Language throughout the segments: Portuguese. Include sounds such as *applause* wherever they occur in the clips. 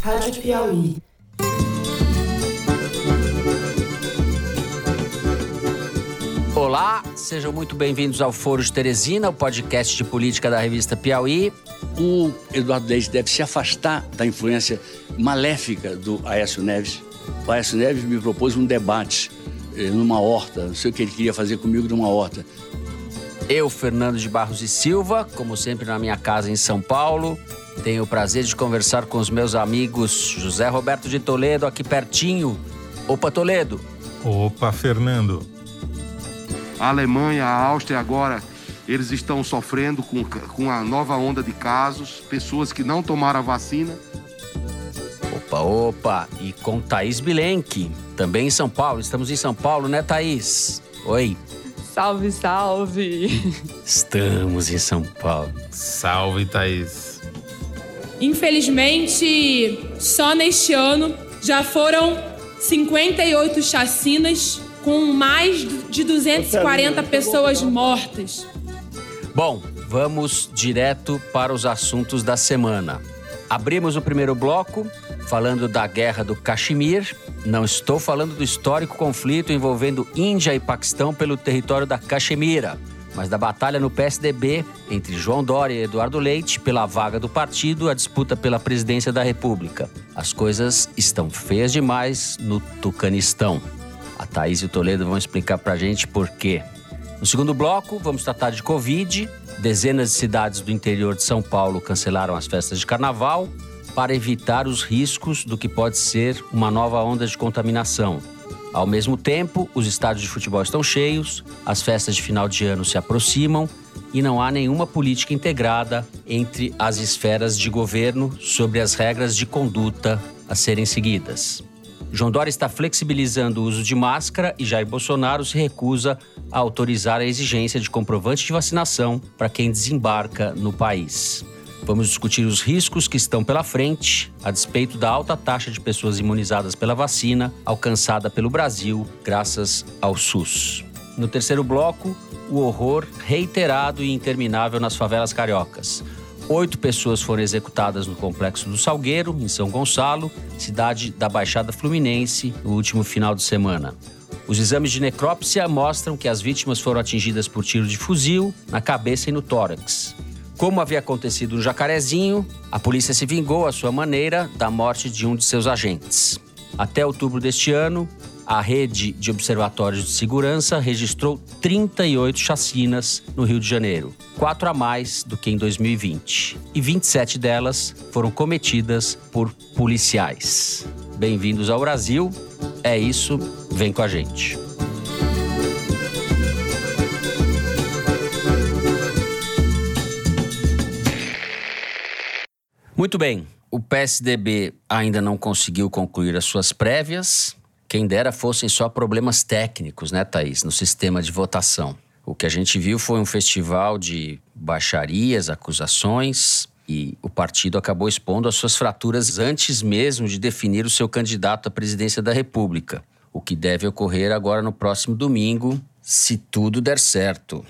Rádio Piauí. Olá, sejam muito bem-vindos ao Foro de Teresina, o podcast de política da revista Piauí. O Eduardo Leite deve se afastar da influência maléfica do Aécio Neves. O Aécio Neves me propôs um debate eh, numa horta, não sei o que ele queria fazer comigo numa horta. Eu, Fernando de Barros e Silva, como sempre na minha casa em São Paulo, tenho o prazer de conversar com os meus amigos José Roberto de Toledo, aqui pertinho. Opa, Toledo. Opa, Fernando. A Alemanha, a Áustria agora, eles estão sofrendo com, com a nova onda de casos, pessoas que não tomaram a vacina. Opa, opa, e com Thaís Bilenque, também em São Paulo. Estamos em São Paulo, né, Thaís? Oi. Salve, salve! Estamos em São Paulo. Salve, Thaís. Infelizmente, só neste ano já foram 58 chacinas com mais de 240 pessoas mortas. Bom, vamos direto para os assuntos da semana. Abrimos o primeiro bloco falando da guerra do Caxemir. Não estou falando do histórico conflito envolvendo Índia e Paquistão pelo território da Caxemira, mas da batalha no PSDB entre João Dória e Eduardo Leite pela vaga do partido, a disputa pela presidência da República. As coisas estão feias demais no Tucanistão. A Thaís e o Toledo vão explicar pra gente por quê. No segundo bloco, vamos tratar de Covid. Dezenas de cidades do interior de São Paulo cancelaram as festas de carnaval para evitar os riscos do que pode ser uma nova onda de contaminação. Ao mesmo tempo, os estádios de futebol estão cheios, as festas de final de ano se aproximam e não há nenhuma política integrada entre as esferas de governo sobre as regras de conduta a serem seguidas. João Dória está flexibilizando o uso de máscara e Jair Bolsonaro se recusa a autorizar a exigência de comprovante de vacinação para quem desembarca no país. Vamos discutir os riscos que estão pela frente, a despeito da alta taxa de pessoas imunizadas pela vacina alcançada pelo Brasil graças ao SUS. No terceiro bloco, o horror reiterado e interminável nas favelas cariocas. Oito pessoas foram executadas no complexo do Salgueiro, em São Gonçalo, cidade da Baixada Fluminense, no último final de semana. Os exames de necrópsia mostram que as vítimas foram atingidas por tiro de fuzil na cabeça e no tórax. Como havia acontecido no Jacarezinho, a polícia se vingou à sua maneira da morte de um de seus agentes. Até outubro deste ano, a rede de observatórios de segurança registrou 38 chacinas no Rio de Janeiro, quatro a mais do que em 2020. E 27 delas foram cometidas por policiais. Bem-vindos ao Brasil. É isso, vem com a gente. Muito bem, o PSDB ainda não conseguiu concluir as suas prévias. Quem dera fossem só problemas técnicos, né, Thaís, no sistema de votação. O que a gente viu foi um festival de baixarias, acusações, e o partido acabou expondo as suas fraturas antes mesmo de definir o seu candidato à presidência da República, o que deve ocorrer agora no próximo domingo, se tudo der certo.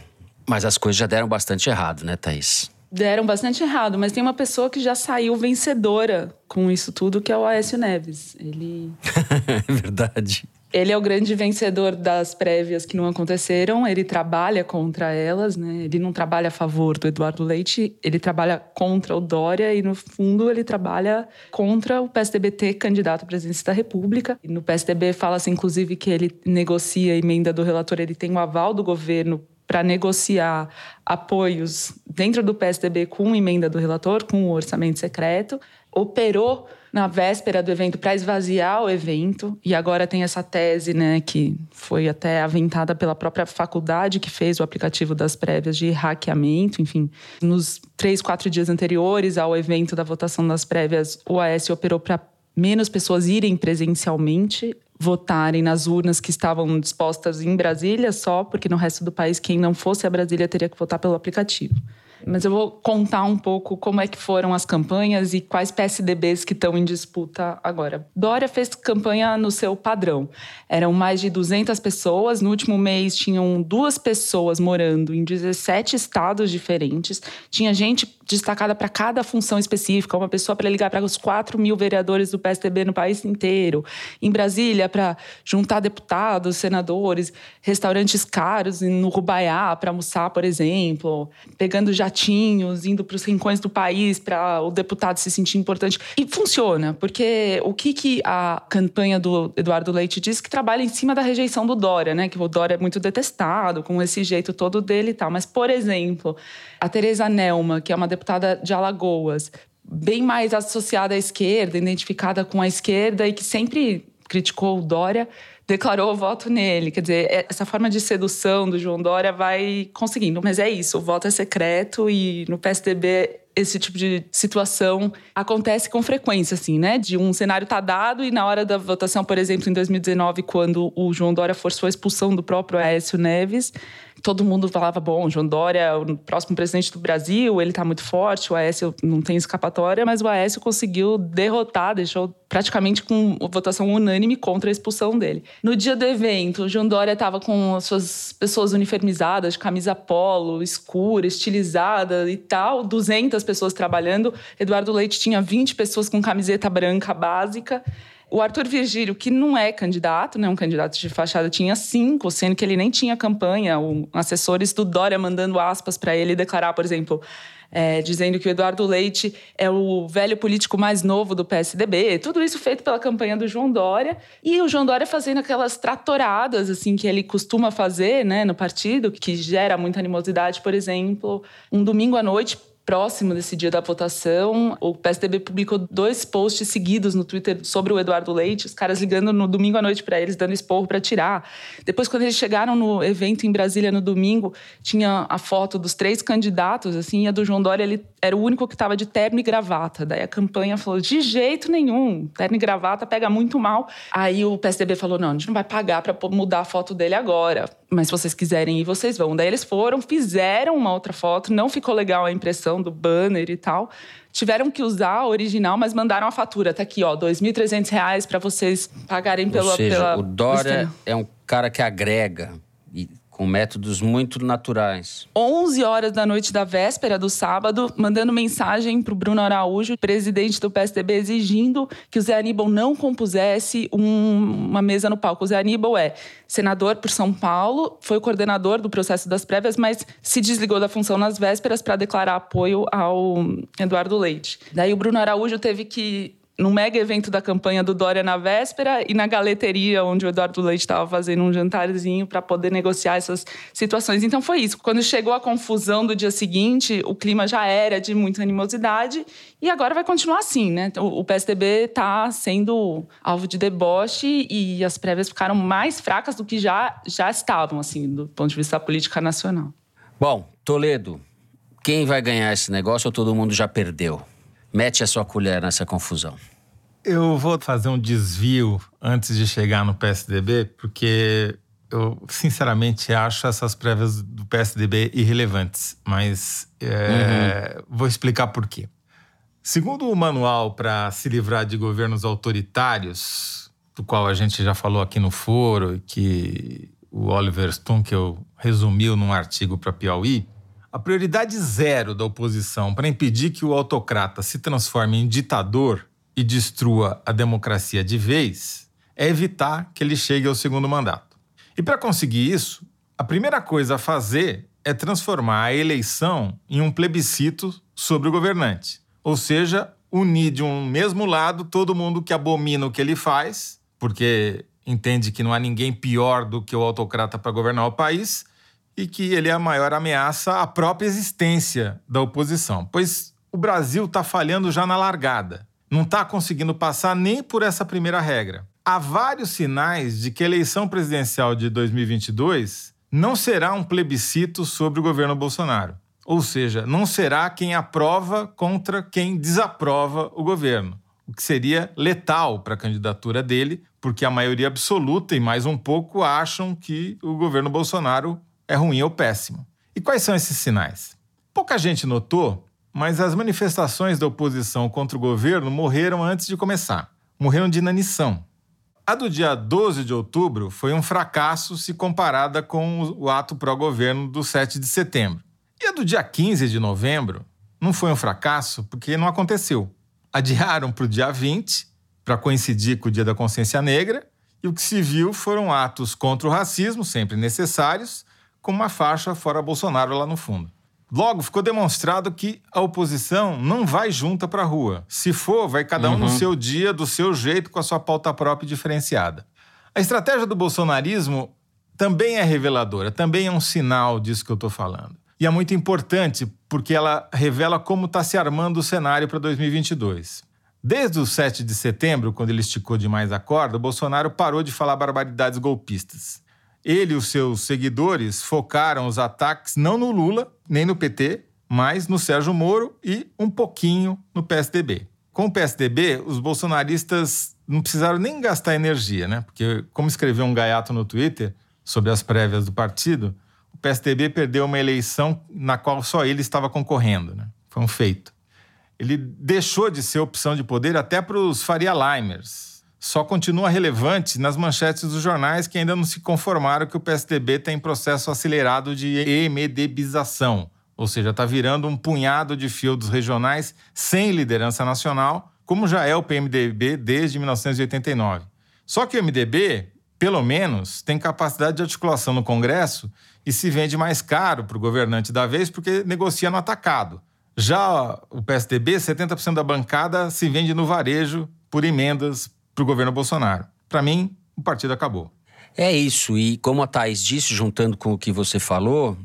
Mas as coisas já deram bastante errado, né, Thaís? Deram bastante errado, mas tem uma pessoa que já saiu vencedora com isso tudo, que é o Aécio Neves. Ele. *laughs* é verdade. Ele é o grande vencedor das prévias que não aconteceram. Ele trabalha contra elas, né? Ele não trabalha a favor do Eduardo Leite, ele trabalha contra o Dória e, no fundo, ele trabalha contra o PSDB ter candidato à presidência da República. E no PSDB fala-se, inclusive, que ele negocia a emenda do relator, ele tem o aval do governo para negociar apoios dentro do PSDB com emenda do relator, com o orçamento secreto, operou na véspera do evento para esvaziar o evento e agora tem essa tese, né, que foi até aventada pela própria faculdade que fez o aplicativo das prévias de hackeamento, enfim, nos três, quatro dias anteriores ao evento da votação das prévias, o AS operou para menos pessoas irem presencialmente votarem nas urnas que estavam dispostas em Brasília só, porque no resto do país, quem não fosse a Brasília teria que votar pelo aplicativo. Mas eu vou contar um pouco como é que foram as campanhas e quais PSDBs que estão em disputa agora. Dória fez campanha no seu padrão. Eram mais de 200 pessoas. No último mês tinham duas pessoas morando em 17 estados diferentes. Tinha gente destacada para cada função específica, uma pessoa para ligar para os 4 mil vereadores do PSDB no país inteiro. Em Brasília, para juntar deputados, senadores, restaurantes caros no Rubaiá para almoçar, por exemplo, pegando jatinhos, indo para os rincões do país para o deputado se sentir importante. E funciona, porque o que, que a campanha do Eduardo Leite diz que trabalha em cima da rejeição do Dória, né? Que o Dória é muito detestado, com esse jeito todo dele e tal. Mas, por exemplo, a Tereza Nelma, que é uma deputada de Alagoas, bem mais associada à esquerda, identificada com a esquerda e que sempre criticou o Dória, declarou o voto nele. Quer dizer, é, essa forma de sedução do João Dória vai conseguindo. Mas é isso, o voto é secreto e no PSDB esse tipo de situação acontece com frequência, assim, né? De um cenário tá dado e na hora da votação, por exemplo, em 2019, quando o João Dória forçou a expulsão do próprio Aécio Neves, todo mundo falava, bom, João Dória é o próximo presidente do Brasil, ele está muito forte, o Aécio não tem escapatória, mas o Aécio conseguiu derrotar, deixou praticamente com votação unânime contra a expulsão dele. No dia do evento, o João Dória estava com as suas pessoas uniformizadas, de camisa polo, escura, estilizada e tal, 200 pessoas trabalhando. Eduardo Leite tinha 20 pessoas com camiseta branca básica. O Arthur Virgílio, que não é candidato, né, um candidato de fachada, tinha cinco, sendo que ele nem tinha campanha. O, assessores do Dória mandando aspas para ele declarar, por exemplo, é, dizendo que o Eduardo Leite é o velho político mais novo do PSDB. Tudo isso feito pela campanha do João Dória. E o João Dória fazendo aquelas tratoradas assim que ele costuma fazer né, no partido, que gera muita animosidade, por exemplo. Um domingo à noite, próximo desse dia da votação, o PSDB publicou dois posts seguidos no Twitter sobre o Eduardo Leite, os caras ligando no domingo à noite para eles, dando esporro para tirar. Depois, quando eles chegaram no evento em Brasília no domingo, tinha a foto dos três candidatos, assim, e a do João Dória, ele era o único que estava de terno e gravata. Daí a campanha falou: de jeito nenhum, terno e gravata pega muito mal. Aí o PSDB falou: não, a gente não vai pagar para mudar a foto dele agora, mas se vocês quiserem ir, vocês vão. Daí eles foram, fizeram uma outra foto, não ficou legal a impressão do banner e tal. Tiveram que usar a original, mas mandaram a fatura. Tá aqui, ó, R$ 2.300 para vocês pagarem pela. Ou seja, pela, o Dória é um cara que agrega. Com métodos muito naturais. 11 horas da noite da véspera do sábado, mandando mensagem para o Bruno Araújo, presidente do PSDB, exigindo que o Zé Aníbal não compusesse um, uma mesa no palco. O Zé Aníbal é senador por São Paulo, foi coordenador do processo das prévias, mas se desligou da função nas vésperas para declarar apoio ao Eduardo Leite. Daí o Bruno Araújo teve que num mega evento da campanha do Dória na véspera e na galeteria onde o Eduardo Leite estava fazendo um jantarzinho para poder negociar essas situações. Então foi isso. Quando chegou a confusão do dia seguinte, o clima já era de muita animosidade e agora vai continuar assim, né? O PSDB está sendo alvo de deboche e as prévias ficaram mais fracas do que já já estavam assim, do ponto de vista da política nacional. Bom, Toledo, quem vai ganhar esse negócio ou todo mundo já perdeu? Mete a sua colher nessa confusão. Eu vou fazer um desvio antes de chegar no PSDB, porque eu sinceramente acho essas prévias do PSDB irrelevantes, mas é, uhum. vou explicar por quê. Segundo o manual para se livrar de governos autoritários, do qual a gente já falou aqui no foro, e que o Oliver Stunkel resumiu num artigo para Piauí, a prioridade zero da oposição para impedir que o autocrata se transforme em ditador e destrua a democracia de vez é evitar que ele chegue ao segundo mandato. E para conseguir isso, a primeira coisa a fazer é transformar a eleição em um plebiscito sobre o governante. Ou seja, unir de um mesmo lado todo mundo que abomina o que ele faz, porque entende que não há ninguém pior do que o autocrata para governar o país, e que ele é a maior ameaça à própria existência da oposição, pois o Brasil está falhando já na largada, não está conseguindo passar nem por essa primeira regra. Há vários sinais de que a eleição presidencial de 2022 não será um plebiscito sobre o governo Bolsonaro. Ou seja, não será quem aprova contra quem desaprova o governo, o que seria letal para a candidatura dele, porque a maioria absoluta e mais um pouco acham que o governo Bolsonaro é ruim ou péssimo. E quais são esses sinais? Pouca gente notou, mas as manifestações da oposição contra o governo morreram antes de começar. Morreram de inanição. A do dia 12 de outubro foi um fracasso se comparada com o ato pró-governo do 7 de setembro. E a do dia 15 de novembro não foi um fracasso porque não aconteceu. Adiaram para o dia 20, para coincidir com o Dia da Consciência Negra, e o que se viu foram atos contra o racismo, sempre necessários, com uma faixa fora Bolsonaro lá no fundo. Logo, ficou demonstrado que a oposição não vai junta para a rua. Se for, vai cada um uhum. no seu dia, do seu jeito, com a sua pauta própria e diferenciada. A estratégia do bolsonarismo também é reveladora, também é um sinal disso que eu estou falando. E é muito importante porque ela revela como está se armando o cenário para 2022. Desde o 7 de setembro, quando ele esticou demais a corda, Bolsonaro parou de falar barbaridades golpistas. Ele e os seus seguidores focaram os ataques não no Lula, nem no PT, mas no Sérgio Moro e um pouquinho no PSDB. Com o PSDB, os bolsonaristas não precisaram nem gastar energia, né? Porque, como escreveu um gaiato no Twitter sobre as prévias do partido, o PSDB perdeu uma eleição na qual só ele estava concorrendo, né? Foi um feito. Ele deixou de ser opção de poder até para os Faria Limers, só continua relevante nas manchetes dos jornais que ainda não se conformaram que o PSDB tem processo acelerado de emedbização, ou seja, está virando um punhado de fieldos regionais sem liderança nacional, como já é o PMDB desde 1989. Só que o MDB, pelo menos, tem capacidade de articulação no Congresso e se vende mais caro para o governante da vez porque negocia no atacado. Já o PSDB, 70% da bancada se vende no varejo por emendas para o governo Bolsonaro. Para mim, o partido acabou. É isso. E como a Thaís disse, juntando com o que você falou,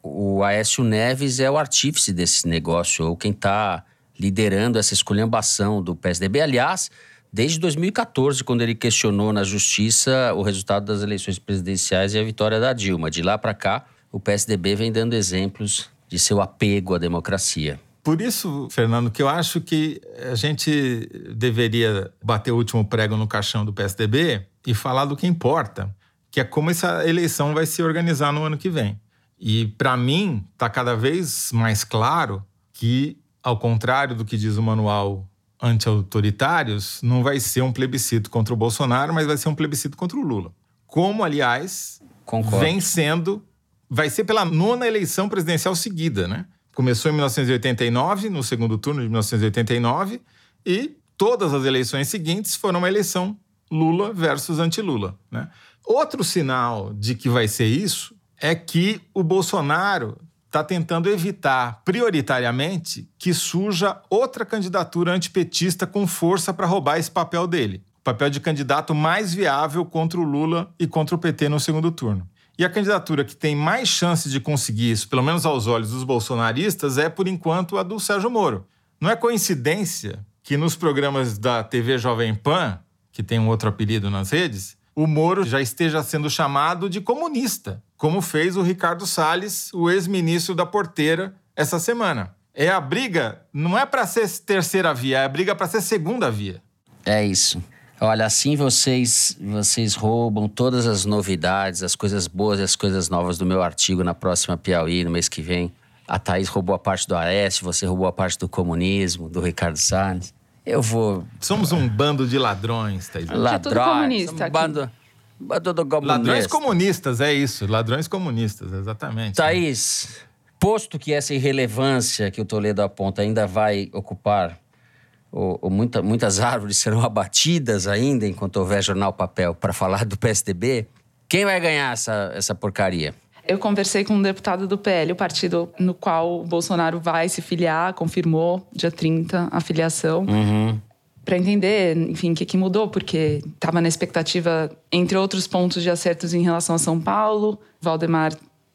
o Aécio Neves é o artífice desse negócio, ou quem está liderando essa esculhambação do PSDB. Aliás, desde 2014, quando ele questionou na justiça o resultado das eleições presidenciais e a vitória da Dilma. De lá para cá, o PSDB vem dando exemplos de seu apego à democracia. Por isso, Fernando, que eu acho que a gente deveria bater o último prego no caixão do PSDB e falar do que importa, que é como essa eleição vai se organizar no ano que vem. E para mim está cada vez mais claro que, ao contrário do que diz o manual anti-autoritários, não vai ser um plebiscito contra o Bolsonaro, mas vai ser um plebiscito contra o Lula. Como, aliás, Concordo. vem sendo, vai ser pela nona eleição presidencial seguida, né? Começou em 1989, no segundo turno de 1989, e todas as eleições seguintes foram uma eleição Lula versus anti-Lula. Né? Outro sinal de que vai ser isso é que o Bolsonaro está tentando evitar prioritariamente que surja outra candidatura antipetista com força para roubar esse papel dele. O papel de candidato mais viável contra o Lula e contra o PT no segundo turno. E a candidatura que tem mais chances de conseguir isso, pelo menos aos olhos dos bolsonaristas, é, por enquanto, a do Sérgio Moro. Não é coincidência que nos programas da TV Jovem Pan, que tem um outro apelido nas redes, o Moro já esteja sendo chamado de comunista, como fez o Ricardo Salles, o ex-ministro da Porteira, essa semana. É a briga, não é para ser terceira via, é a briga para ser segunda via. É isso. Olha, assim vocês vocês roubam todas as novidades, as coisas boas e as coisas novas do meu artigo na próxima Piauí, no mês que vem. A Thaís roubou a parte do Aécio, você roubou a parte do comunismo, do Ricardo Salles. Eu vou. Somos um bando de ladrões, Thaís. Ladrões. É tudo comunista. Um bando, bando do comunista. Ladrões comunistas, é isso. Ladrões comunistas, exatamente. Thaís, posto que essa irrelevância que o Toledo aponta ainda vai ocupar ou, ou muita, muitas *laughs* árvores serão abatidas ainda enquanto houver jornal papel para falar do PSDB, quem vai ganhar essa, essa porcaria? Eu conversei com um deputado do PL, o partido no qual o Bolsonaro vai se filiar, confirmou dia 30 a filiação. Uhum. Para entender, enfim, o que, que mudou, porque estava na expectativa, entre outros pontos de acertos em relação a São Paulo. Valdemar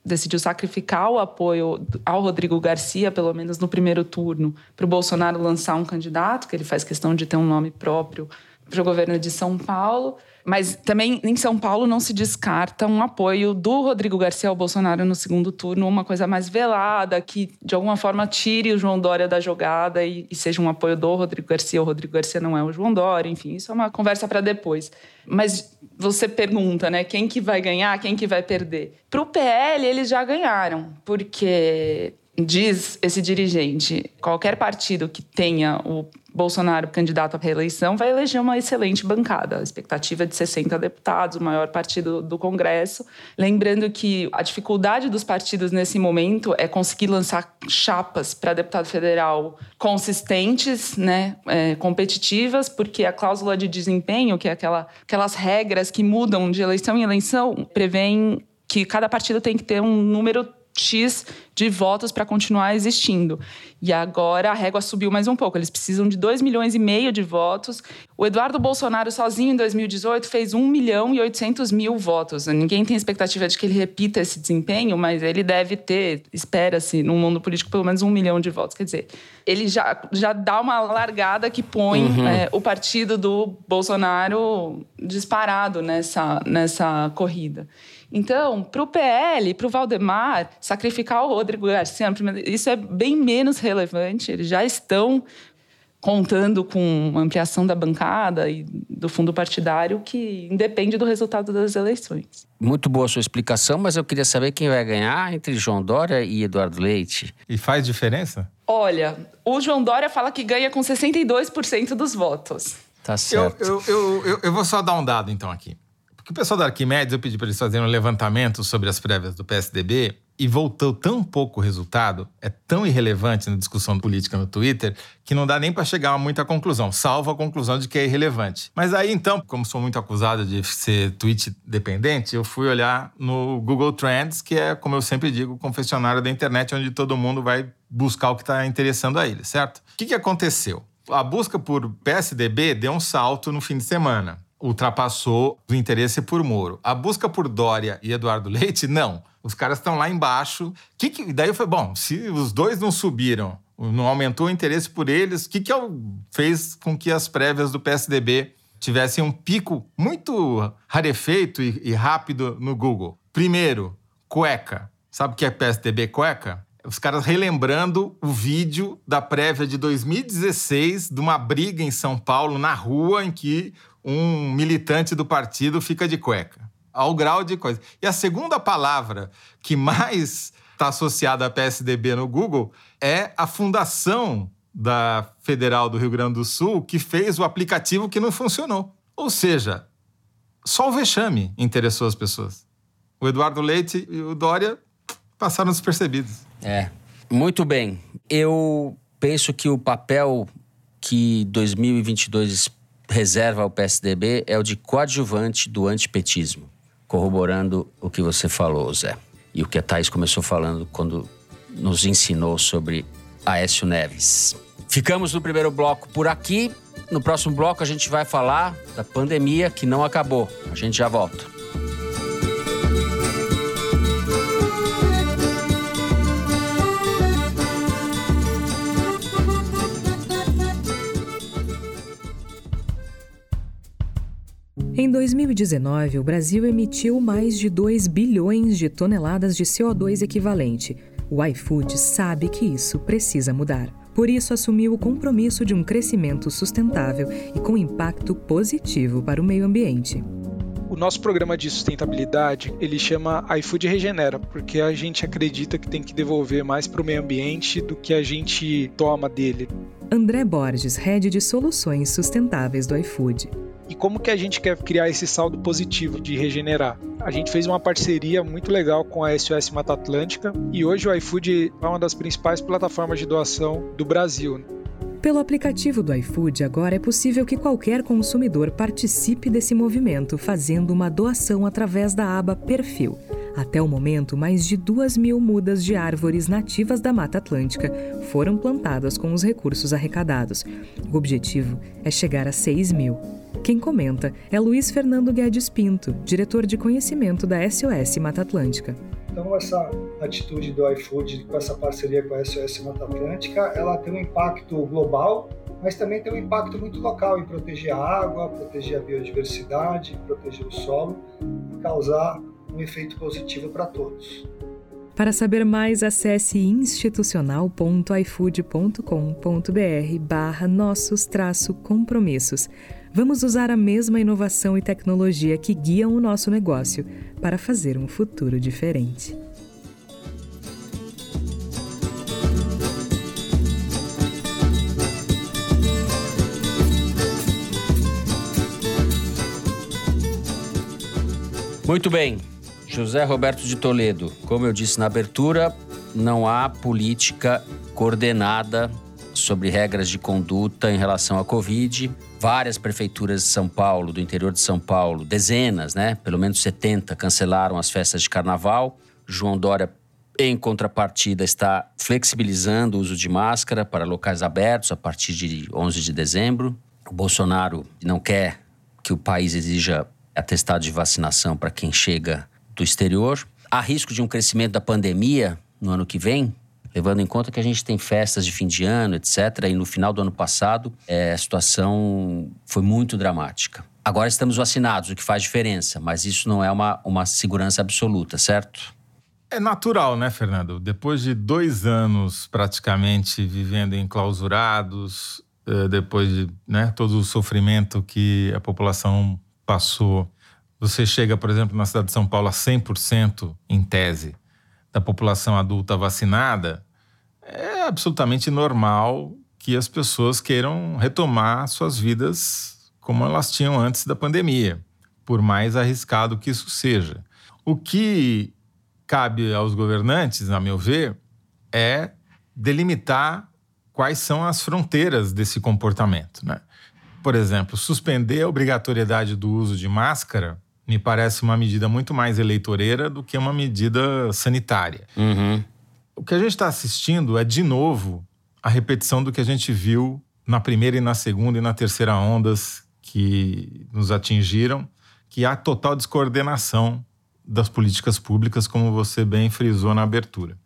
decidiu sacrificar o apoio ao Rodrigo Garcia, pelo menos no primeiro turno, para o Bolsonaro lançar um candidato, que ele faz questão de ter um nome próprio para o governo de São Paulo. Mas também em São Paulo não se descarta um apoio do Rodrigo Garcia ao Bolsonaro no segundo turno, uma coisa mais velada, que de alguma forma tire o João Dória da jogada e, e seja um apoio do Rodrigo Garcia. O Rodrigo Garcia não é o João Dória, enfim, isso é uma conversa para depois. Mas você pergunta, né, quem que vai ganhar, quem que vai perder? Para o PL, eles já ganharam, porque diz esse dirigente, qualquer partido que tenha o Bolsonaro candidato à reeleição vai eleger uma excelente bancada. A expectativa é de 60 deputados, o maior partido do Congresso. Lembrando que a dificuldade dos partidos nesse momento é conseguir lançar chapas para deputado federal consistentes, né, é, competitivas, porque a cláusula de desempenho, que é aquela, aquelas regras que mudam de eleição em eleição, prevêem que cada partido tem que ter um número X de votos para continuar existindo. E agora a régua subiu mais um pouco. Eles precisam de 2 milhões e meio de votos. O Eduardo Bolsonaro, sozinho em 2018, fez 1 milhão e 800 mil votos. Ninguém tem expectativa de que ele repita esse desempenho, mas ele deve ter, espera-se, no mundo político, pelo menos um milhão de votos. Quer dizer, ele já, já dá uma largada que põe uhum. é, o partido do Bolsonaro disparado nessa, nessa corrida. Então, para o PL, para o Valdemar, sacrificar o Rodrigo Garcia, isso é bem menos relevante. Eles já estão contando com ampliação da bancada e do fundo partidário que independe do resultado das eleições. Muito boa a sua explicação, mas eu queria saber quem vai ganhar entre João Dória e Eduardo Leite. E faz diferença? Olha, o João Dória fala que ganha com 62% dos votos. Tá certo. Eu, eu, eu, eu, vou só dar um dado então aqui. Porque o pessoal da Arquimedes, eu pedi para eles fazerem um levantamento sobre as prévias do PSDB e voltou tão pouco resultado, é tão irrelevante na discussão política no Twitter, que não dá nem para chegar a muita conclusão, salvo a conclusão de que é irrelevante. Mas aí então, como sou muito acusado de ser tweet dependente, eu fui olhar no Google Trends, que é, como eu sempre digo, o confessionário da internet, onde todo mundo vai buscar o que está interessando a ele, certo? O que, que aconteceu? A busca por PSDB deu um salto no fim de semana ultrapassou o interesse por Moro. A busca por Dória e Eduardo Leite, não. Os caras estão lá embaixo. Que que, daí falei, bom, se os dois não subiram, não aumentou o interesse por eles, o que, que fez com que as prévias do PSDB tivessem um pico muito rarefeito e, e rápido no Google? Primeiro, cueca. Sabe o que é PSDB cueca? os caras relembrando o vídeo da prévia de 2016 de uma briga em São Paulo, na rua, em que um militante do partido fica de cueca. Ao grau de coisa. E a segunda palavra que mais está associada à PSDB no Google é a fundação da Federal do Rio Grande do Sul que fez o aplicativo que não funcionou. Ou seja, só o vexame interessou as pessoas. O Eduardo Leite e o Dória passaram despercebidos. É. Muito bem. Eu penso que o papel que 2022 reserva ao PSDB é o de coadjuvante do antipetismo, corroborando o que você falou, Zé. E o que a Thaís começou falando quando nos ensinou sobre Aécio Neves. Ficamos no primeiro bloco por aqui. No próximo bloco a gente vai falar da pandemia que não acabou. A gente já volta. Em 2019, o Brasil emitiu mais de 2 bilhões de toneladas de CO2 equivalente. O iFood sabe que isso precisa mudar. Por isso, assumiu o compromisso de um crescimento sustentável e com impacto positivo para o meio ambiente. O nosso programa de sustentabilidade, ele chama iFood Regenera, porque a gente acredita que tem que devolver mais para o meio ambiente do que a gente toma dele. André Borges, head de soluções sustentáveis do iFood. E como que a gente quer criar esse saldo positivo de regenerar? A gente fez uma parceria muito legal com a SOS Mata Atlântica e hoje o iFood é uma das principais plataformas de doação do Brasil. Pelo aplicativo do iFood, agora é possível que qualquer consumidor participe desse movimento fazendo uma doação através da aba Perfil. Até o momento, mais de duas mil mudas de árvores nativas da Mata Atlântica foram plantadas com os recursos arrecadados. O objetivo é chegar a 6 mil. Quem comenta é Luiz Fernando Guedes Pinto, diretor de conhecimento da SOS Mata Atlântica. Então, essa atitude do iFood com essa parceria com a SOS Mata Atlântica, ela tem um impacto global, mas também tem um impacto muito local em proteger a água, proteger a biodiversidade, proteger o solo e causar um efeito positivo para todos. Para saber mais, acesse institucional.ifood.com.br barra nossos compromissos. Vamos usar a mesma inovação e tecnologia que guiam o nosso negócio para fazer um futuro diferente. Muito bem. José Roberto de Toledo, como eu disse na abertura, não há política coordenada sobre regras de conduta em relação à Covid. Várias prefeituras de São Paulo, do interior de São Paulo, dezenas, né? Pelo menos 70 cancelaram as festas de carnaval. João Dória, em contrapartida, está flexibilizando o uso de máscara para locais abertos a partir de 11 de dezembro. O Bolsonaro não quer que o país exija atestado de vacinação para quem chega do exterior. Há risco de um crescimento da pandemia no ano que vem, levando em conta que a gente tem festas de fim de ano, etc. E no final do ano passado, é, a situação foi muito dramática. Agora estamos vacinados, o que faz diferença, mas isso não é uma, uma segurança absoluta, certo? É natural, né, Fernando? Depois de dois anos praticamente vivendo enclausurados, eh, depois de né, todo o sofrimento que a população passou, você chega, por exemplo, na cidade de São Paulo a 100% em tese da população adulta vacinada, é absolutamente normal que as pessoas queiram retomar suas vidas como elas tinham antes da pandemia, por mais arriscado que isso seja. O que cabe aos governantes, a meu ver, é delimitar quais são as fronteiras desse comportamento. Né? Por exemplo, suspender a obrigatoriedade do uso de máscara me parece uma medida muito mais eleitoreira do que uma medida sanitária. Uhum. O que a gente está assistindo é, de novo, a repetição do que a gente viu na primeira e na segunda e na terceira ondas que nos atingiram, que há total descoordenação das políticas públicas, como você bem frisou na abertura.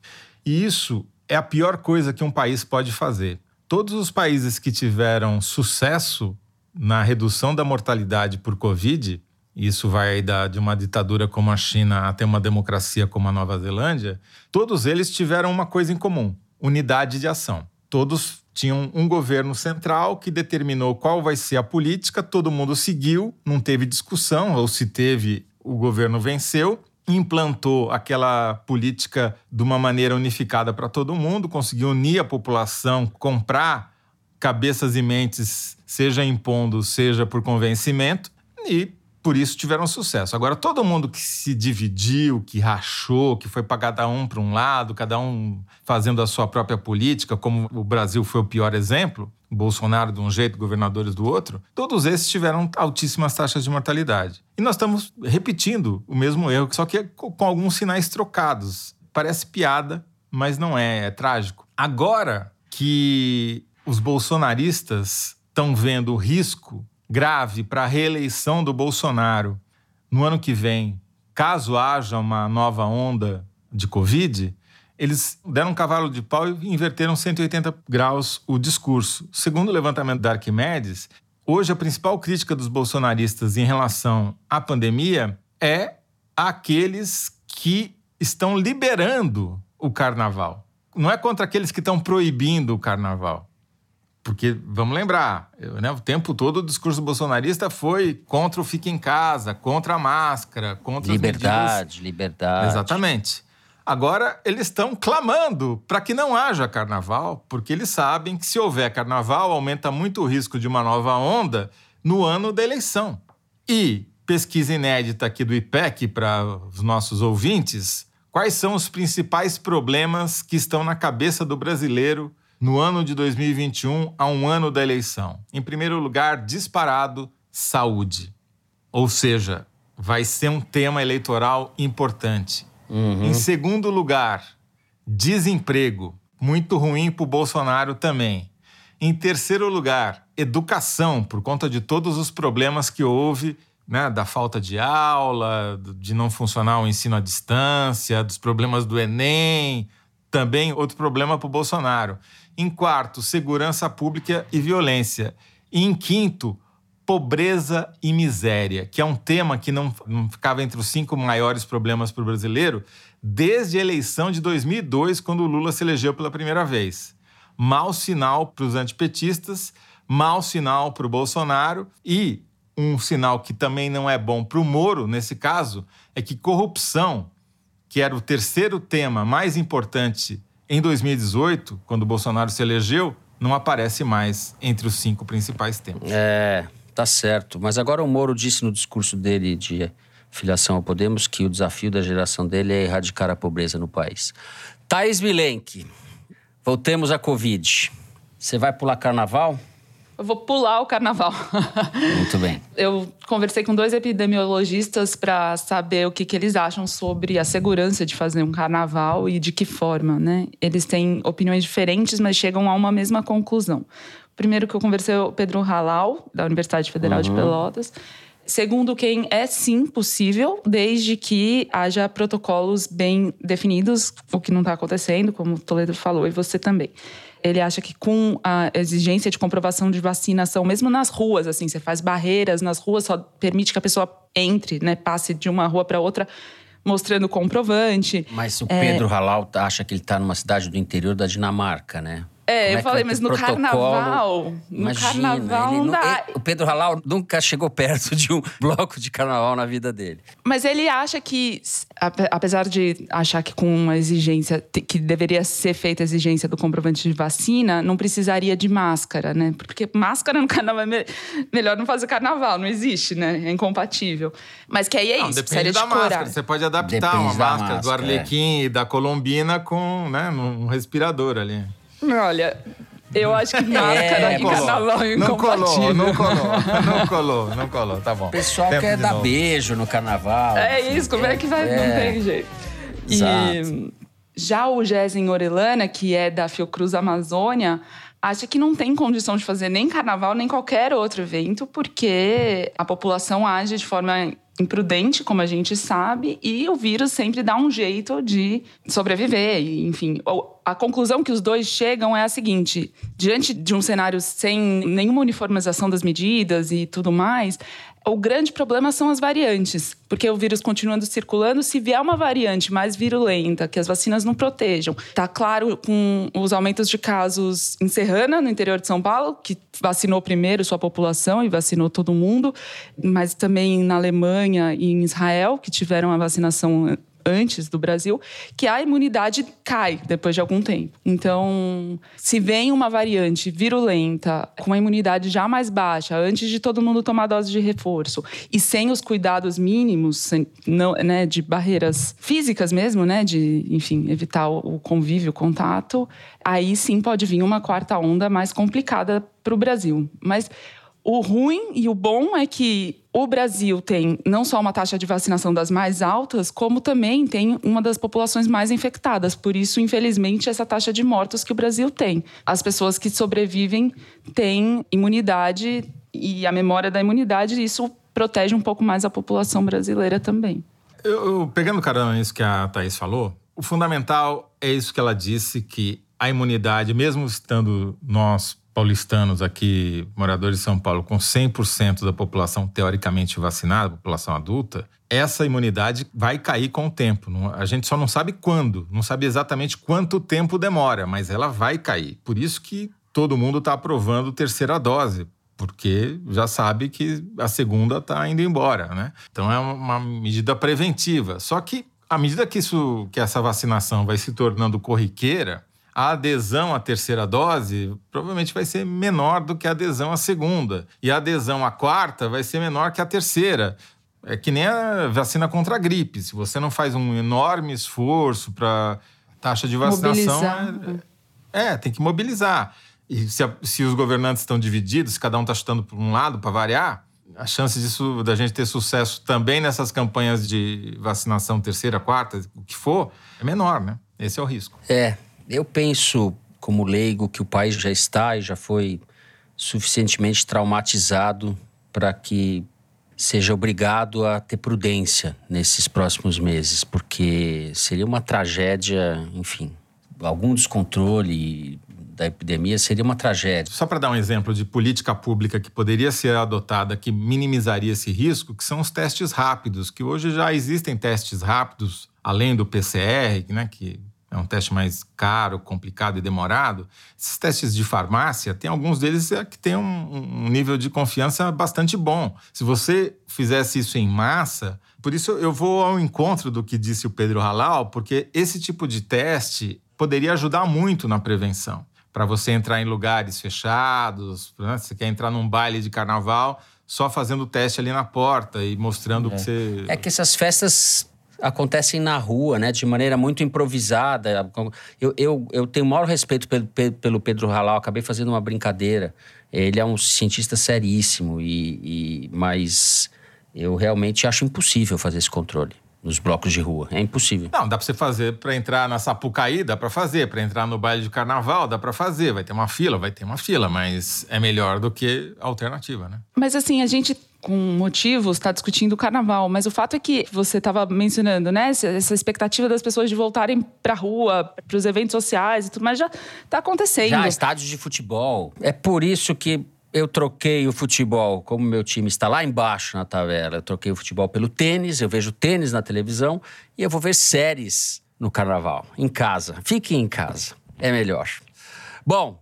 E isso é a pior coisa que um país pode fazer. Todos os países que tiveram sucesso na redução da mortalidade por Covid isso vai da, de uma ditadura como a China até uma democracia como a Nova Zelândia, todos eles tiveram uma coisa em comum: unidade de ação. Todos tinham um governo central que determinou qual vai ser a política, todo mundo seguiu, não teve discussão, ou se teve, o governo venceu, implantou aquela política de uma maneira unificada para todo mundo, conseguiu unir a população, comprar cabeças e mentes, seja impondo, seja por convencimento, e por isso tiveram sucesso. Agora, todo mundo que se dividiu, que rachou, que foi para cada um para um lado, cada um fazendo a sua própria política, como o Brasil foi o pior exemplo, Bolsonaro de um jeito, governadores do outro, todos esses tiveram altíssimas taxas de mortalidade. E nós estamos repetindo o mesmo erro, só que com alguns sinais trocados. Parece piada, mas não é, é trágico. Agora que os bolsonaristas estão vendo o risco grave para a reeleição do Bolsonaro no ano que vem, caso haja uma nova onda de Covid, eles deram um cavalo de pau e inverteram 180 graus o discurso. Segundo o levantamento da Arquimedes, hoje a principal crítica dos bolsonaristas em relação à pandemia é aqueles que estão liberando o carnaval. Não é contra aqueles que estão proibindo o carnaval. Porque, vamos lembrar, né, o tempo todo o discurso bolsonarista foi contra o fique em casa, contra a máscara, contra liberdade, medidas... liberdade. Exatamente. Agora, eles estão clamando para que não haja carnaval, porque eles sabem que se houver carnaval, aumenta muito o risco de uma nova onda no ano da eleição. E, pesquisa inédita aqui do IPEC para os nossos ouvintes, quais são os principais problemas que estão na cabeça do brasileiro no ano de 2021, a um ano da eleição? Em primeiro lugar, disparado, saúde. Ou seja, vai ser um tema eleitoral importante. Uhum. Em segundo lugar, desemprego. Muito ruim para o Bolsonaro também. Em terceiro lugar, educação, por conta de todos os problemas que houve, né, da falta de aula, de não funcionar o ensino à distância, dos problemas do Enem, também outro problema para o Bolsonaro. Em quarto, segurança pública e violência. E em quinto, pobreza e miséria, que é um tema que não, não ficava entre os cinco maiores problemas para o brasileiro desde a eleição de 2002, quando o Lula se elegeu pela primeira vez. Mau sinal para os antipetistas, mau sinal para o Bolsonaro e um sinal que também não é bom para o Moro, nesse caso, é que corrupção, que era o terceiro tema mais importante em 2018, quando Bolsonaro se elegeu, não aparece mais entre os cinco principais temas. É, tá certo. Mas agora o Moro disse no discurso dele de filiação ao Podemos, que o desafio da geração dele é erradicar a pobreza no país. Thais Milenque, voltemos à Covid. Você vai pular carnaval? Eu vou pular o carnaval. *laughs* Muito bem. Eu conversei com dois epidemiologistas para saber o que, que eles acham sobre a segurança de fazer um carnaval e de que forma, né? Eles têm opiniões diferentes, mas chegam a uma mesma conclusão. Primeiro que eu conversei é o Pedro Halal, da Universidade Federal uhum. de Pelotas. Segundo quem é sim possível, desde que haja protocolos bem definidos, o que não está acontecendo, como o Toledo falou, e você também. Ele acha que com a exigência de comprovação de vacinação, mesmo nas ruas, assim, você faz barreiras nas ruas, só permite que a pessoa entre, né, passe de uma rua para outra mostrando comprovante. Mas o Pedro é... Halal acha que ele está numa cidade do interior da Dinamarca, né? É, eu é falei, mas no protocolo? carnaval. No Imagina, carnaval não dá. Ele, o Pedro Halal nunca chegou perto de um *laughs* bloco de carnaval na vida dele. Mas ele acha que, apesar de achar que com uma exigência, que deveria ser feita a exigência do comprovante de vacina, não precisaria de máscara, né? Porque máscara no carnaval é melhor não fazer carnaval, não existe, né? É incompatível. Mas que aí é não, isso, depende da de máscara. Você pode adaptar depende uma máscara, máscara, do Arlequim é. e da Colombina com né, um respirador ali. Olha, eu acho que máscara é, e carnaval é não colou, não colou, não colou, não colou, tá bom. O pessoal Tempo quer dar novo. beijo no carnaval. É isso, como é que vai? É. Não tem jeito. Exato. E já o Gésen Orelana, que é da Fiocruz Amazônia, acha que não tem condição de fazer nem carnaval, nem qualquer outro evento, porque a população age de forma imprudente, como a gente sabe, e o vírus sempre dá um jeito de sobreviver. Enfim, a conclusão que os dois chegam é a seguinte: diante de um cenário sem nenhuma uniformização das medidas e tudo mais, o grande problema são as variantes, porque o vírus continuando circulando, se vier uma variante mais virulenta, que as vacinas não protejam. Tá claro com os aumentos de casos em Serrana, no interior de São Paulo, que vacinou primeiro sua população e vacinou todo mundo, mas também na Alemanha e em Israel, que tiveram a vacinação antes do Brasil, que a imunidade cai depois de algum tempo. Então, se vem uma variante virulenta, com a imunidade já mais baixa, antes de todo mundo tomar dose de reforço, e sem os cuidados mínimos, não, né, de barreiras físicas mesmo, né, de, enfim, evitar o convívio, o contato, aí sim pode vir uma quarta onda mais complicada para o Brasil. Mas o ruim e o bom é que o Brasil tem não só uma taxa de vacinação das mais altas, como também tem uma das populações mais infectadas. Por isso, infelizmente, essa taxa de mortos que o Brasil tem. As pessoas que sobrevivem têm imunidade e a memória da imunidade, isso protege um pouco mais a população brasileira também. Eu, eu pegando carona nisso que a Thaís falou, o fundamental é isso que ela disse, que a imunidade, mesmo estando nós paulistanos aqui, moradores de São Paulo, com 100% da população teoricamente vacinada, população adulta, essa imunidade vai cair com o tempo. A gente só não sabe quando, não sabe exatamente quanto tempo demora, mas ela vai cair. Por isso que todo mundo está aprovando terceira dose, porque já sabe que a segunda está indo embora, né? Então é uma medida preventiva. Só que à medida que isso, que essa vacinação vai se tornando corriqueira, a adesão à terceira dose provavelmente vai ser menor do que a adesão à segunda. E a adesão à quarta vai ser menor que a terceira. É que nem a vacina contra a gripe. Se você não faz um enorme esforço para taxa de vacinação. É, é, tem que mobilizar. E se, a, se os governantes estão divididos, se cada um está chutando por um lado para variar, a chance disso da gente ter sucesso também nessas campanhas de vacinação terceira, quarta, o que for, é menor, né? Esse é o risco. É, eu penso, como leigo, que o país já está e já foi suficientemente traumatizado para que seja obrigado a ter prudência nesses próximos meses, porque seria uma tragédia, enfim, algum descontrole da epidemia seria uma tragédia. Só para dar um exemplo de política pública que poderia ser adotada que minimizaria esse risco, que são os testes rápidos, que hoje já existem testes rápidos além do PCR, né, que é um teste mais caro, complicado e demorado. Esses testes de farmácia, tem alguns deles é que têm um, um, nível de confiança bastante bom. Se você fizesse isso em massa, por isso eu vou ao encontro do que disse o Pedro Halal, porque esse tipo de teste poderia ajudar muito na prevenção. Para você entrar em lugares fechados, né? você quer entrar num baile de carnaval, só fazendo o teste ali na porta e mostrando é. que você. É que essas festas acontecem na rua, né? De maneira muito improvisada. Eu, eu, eu tenho o maior respeito pelo, pelo Pedro Halal. Acabei fazendo uma brincadeira. Ele é um cientista seríssimo, e, e mas eu realmente acho impossível fazer esse controle nos blocos de rua. É impossível. Não, dá para você fazer para entrar na Sapucaí, dá para fazer, para entrar no baile de carnaval, dá para fazer, vai ter uma fila, vai ter uma fila, mas é melhor do que a alternativa, né? Mas assim, a gente com motivos está discutindo o carnaval, mas o fato é que você estava mencionando, né, essa expectativa das pessoas de voltarem para a rua, para os eventos sociais e tudo mais já está acontecendo. Já estádios de futebol. É por isso que eu troquei o futebol, como meu time está lá embaixo na tabela, eu troquei o futebol pelo tênis, eu vejo tênis na televisão e eu vou ver séries no carnaval, em casa. Fiquem em casa, é melhor. Bom,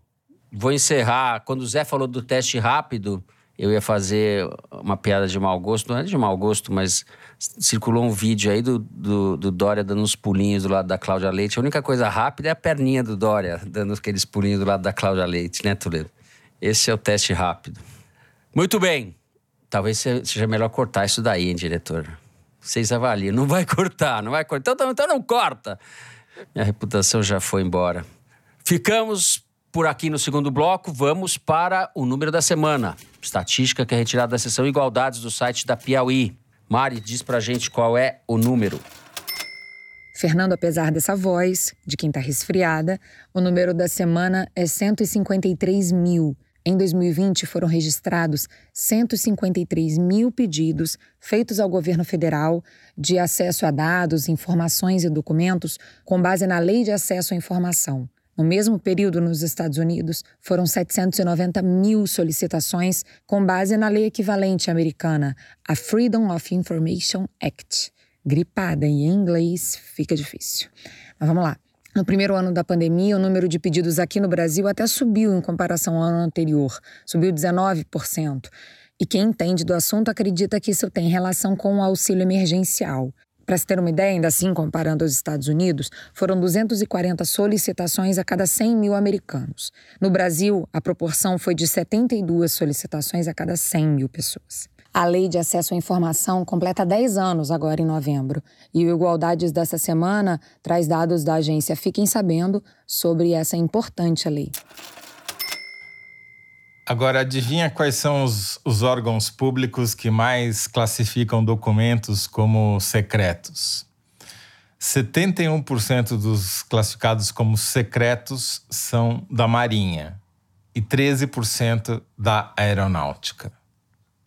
vou encerrar. Quando o Zé falou do teste rápido, eu ia fazer uma piada de mau gosto, não é de mau gosto, mas circulou um vídeo aí do, do, do, Dória dando uns pulinhos do lado da Cláudia Leite. A única coisa rápida é a perninha do Dória dando aqueles pulinhos do lado da Cláudia Leite, né, Toledo? Esse é o teste rápido. Muito bem. Talvez seja melhor cortar isso daí, hein, diretor? Vocês avaliam. Não vai cortar, não vai cortar. Então, então não corta. Minha reputação já foi embora. Ficamos por aqui no segundo bloco. Vamos para o número da semana. Estatística que é retirada da seção Igualdades do site da Piauí. Mari, diz pra gente qual é o número. Fernando, apesar dessa voz de quem está resfriada, o número da semana é 153 mil. Em 2020, foram registrados 153 mil pedidos feitos ao governo federal de acesso a dados, informações e documentos com base na Lei de Acesso à Informação. No mesmo período, nos Estados Unidos, foram 790 mil solicitações com base na lei equivalente americana, a Freedom of Information Act. Gripada em inglês fica difícil. Mas vamos lá. No primeiro ano da pandemia, o número de pedidos aqui no Brasil até subiu em comparação ao ano anterior, subiu 19%. E quem entende do assunto acredita que isso tem relação com o auxílio emergencial. Para se ter uma ideia, ainda assim, comparando aos Estados Unidos, foram 240 solicitações a cada 100 mil americanos. No Brasil, a proporção foi de 72 solicitações a cada 100 mil pessoas. A Lei de Acesso à Informação completa 10 anos agora em novembro e o Igualdades dessa semana traz dados da agência Fiquem Sabendo sobre essa importante lei. Agora, adivinha quais são os, os órgãos públicos que mais classificam documentos como secretos? 71% dos classificados como secretos são da Marinha e 13% da Aeronáutica.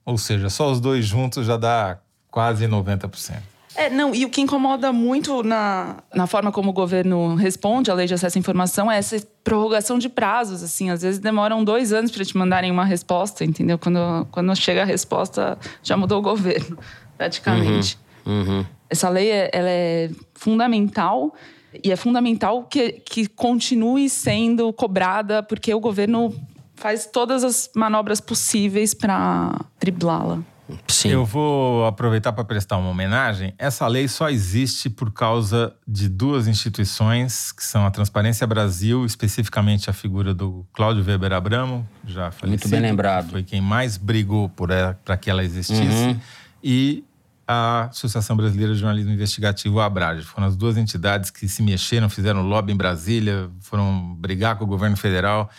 Ou seja, só os dois juntos já dá quase 90%. É, não, e o que incomoda muito na, na forma como o governo responde à lei de acesso à informação é essa prorrogação de prazos, assim. Às vezes demoram dois anos para te mandarem uma resposta, entendeu? Quando, quando chega a resposta, já mudou o governo, *laughs* praticamente. Uhum, uhum. Essa lei, é, ela é fundamental e é fundamental que, que continue sendo cobrada, porque o governo faz todas as manobras possíveis para driblá-la. Sim. Eu vou aproveitar para prestar uma homenagem. Essa lei só existe por causa de duas instituições, que são a Transparência Brasil, especificamente a figura do Cláudio Weber Abramo, já falecido. Muito bem lembrado. Foi quem mais brigou para que ela existisse. Uhum. E a Associação Brasileira de Jornalismo Investigativo, a ABRAD. Foram as duas entidades que se mexeram, fizeram lobby em Brasília, foram brigar com o governo federal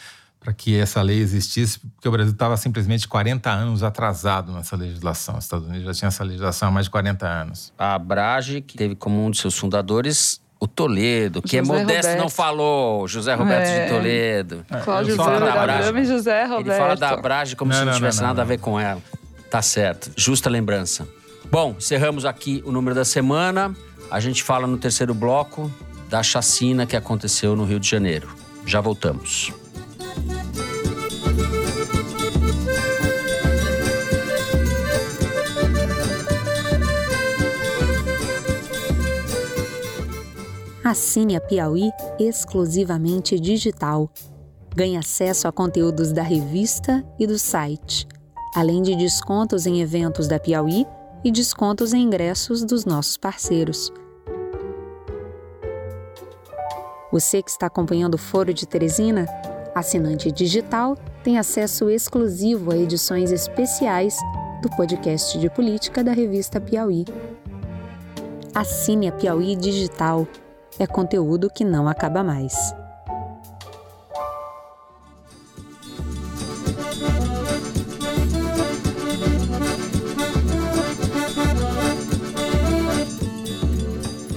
para que essa lei existisse, porque o Brasil estava simplesmente 40 anos atrasado nessa legislação. Os Estados Unidos já tinha essa legislação há mais de 40 anos. A Abrage, que teve como um de seus fundadores o Toledo, que é José é modesto, Roberto. não falou. José Roberto é. de Toledo. É. Cláudio Zé e José Roberto. Ele fala da Abrage como não, se não, não tivesse não, nada a ver com ela. Tá certo. Justa lembrança. Bom, encerramos aqui o número da semana. A gente fala no terceiro bloco da chacina que aconteceu no Rio de Janeiro. Já voltamos. Assine a Piauí exclusivamente digital. Ganhe acesso a conteúdos da revista e do site, além de descontos em eventos da Piauí e descontos em ingressos dos nossos parceiros. Você que está acompanhando o Foro de Teresina, assinante digital, tem acesso exclusivo a edições especiais do podcast de política da revista Piauí. Assine a Piauí Digital. É conteúdo que não acaba mais.